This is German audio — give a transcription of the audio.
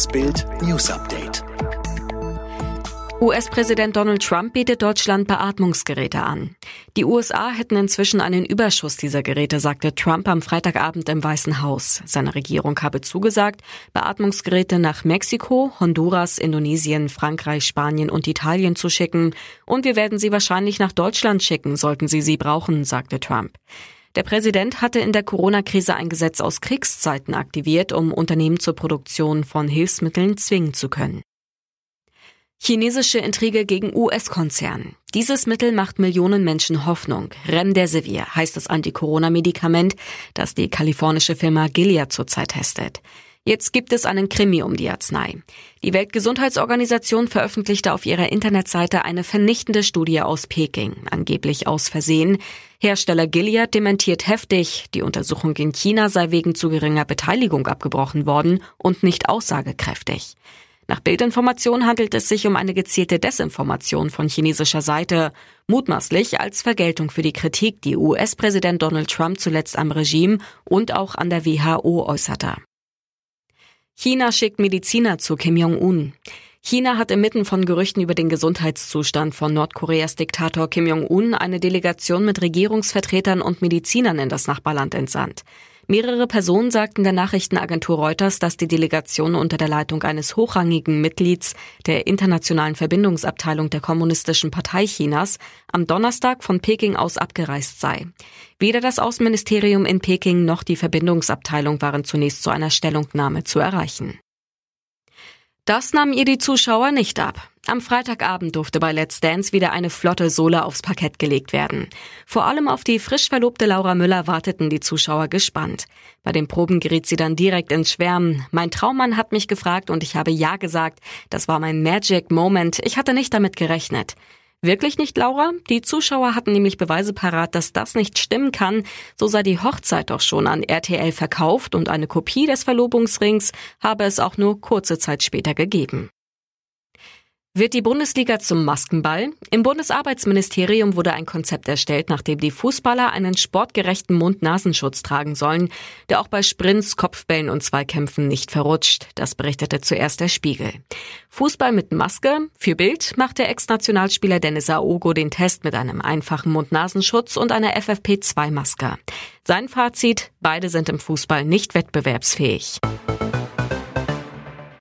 Das Bild News Update. US-Präsident Donald Trump bietet Deutschland Beatmungsgeräte an. Die USA hätten inzwischen einen Überschuss dieser Geräte, sagte Trump am Freitagabend im Weißen Haus. Seine Regierung habe zugesagt, Beatmungsgeräte nach Mexiko, Honduras, Indonesien, Frankreich, Spanien und Italien zu schicken. Und wir werden sie wahrscheinlich nach Deutschland schicken, sollten sie sie brauchen, sagte Trump. Der Präsident hatte in der Corona-Krise ein Gesetz aus Kriegszeiten aktiviert, um Unternehmen zur Produktion von Hilfsmitteln zwingen zu können. Chinesische Intrige gegen US-Konzern. Dieses Mittel macht Millionen Menschen Hoffnung. Remdesivir heißt das Anti-Corona-Medikament, das die kalifornische Firma Gilead zurzeit testet. Jetzt gibt es einen Krimi um die Arznei. Die Weltgesundheitsorganisation veröffentlichte auf ihrer Internetseite eine vernichtende Studie aus Peking, angeblich aus Versehen. Hersteller Gilead dementiert heftig, die Untersuchung in China sei wegen zu geringer Beteiligung abgebrochen worden und nicht aussagekräftig. Nach Bildinformation handelt es sich um eine gezielte Desinformation von chinesischer Seite, mutmaßlich als Vergeltung für die Kritik, die US-Präsident Donald Trump zuletzt am Regime und auch an der WHO äußerte. China schickt Mediziner zu Kim Jong-un. China hat inmitten von Gerüchten über den Gesundheitszustand von Nordkoreas Diktator Kim Jong-un eine Delegation mit Regierungsvertretern und Medizinern in das Nachbarland entsandt. Mehrere Personen sagten der Nachrichtenagentur Reuters, dass die Delegation unter der Leitung eines hochrangigen Mitglieds der internationalen Verbindungsabteilung der Kommunistischen Partei Chinas am Donnerstag von Peking aus abgereist sei. Weder das Außenministerium in Peking noch die Verbindungsabteilung waren zunächst zu einer Stellungnahme zu erreichen. Das nahmen ihr die Zuschauer nicht ab. Am Freitagabend durfte bei Let's Dance wieder eine flotte Sohle aufs Parkett gelegt werden. Vor allem auf die frisch verlobte Laura Müller warteten die Zuschauer gespannt. Bei den Proben geriet sie dann direkt ins Schwärmen. Mein Traummann hat mich gefragt und ich habe Ja gesagt. Das war mein Magic Moment. Ich hatte nicht damit gerechnet. Wirklich nicht, Laura? Die Zuschauer hatten nämlich Beweise parat, dass das nicht stimmen kann. So sei die Hochzeit doch schon an RTL verkauft und eine Kopie des Verlobungsrings habe es auch nur kurze Zeit später gegeben. Wird die Bundesliga zum Maskenball? Im Bundesarbeitsministerium wurde ein Konzept erstellt, nachdem die Fußballer einen sportgerechten Mund-Nasenschutz tragen sollen, der auch bei Sprints, Kopfbällen und Zweikämpfen nicht verrutscht. Das berichtete zuerst der Spiegel. Fußball mit Maske? Für Bild macht der Ex-Nationalspieler Dennis Aogo den Test mit einem einfachen Mund-Nasenschutz und einer FFP2-Maske. Sein Fazit? Beide sind im Fußball nicht wettbewerbsfähig.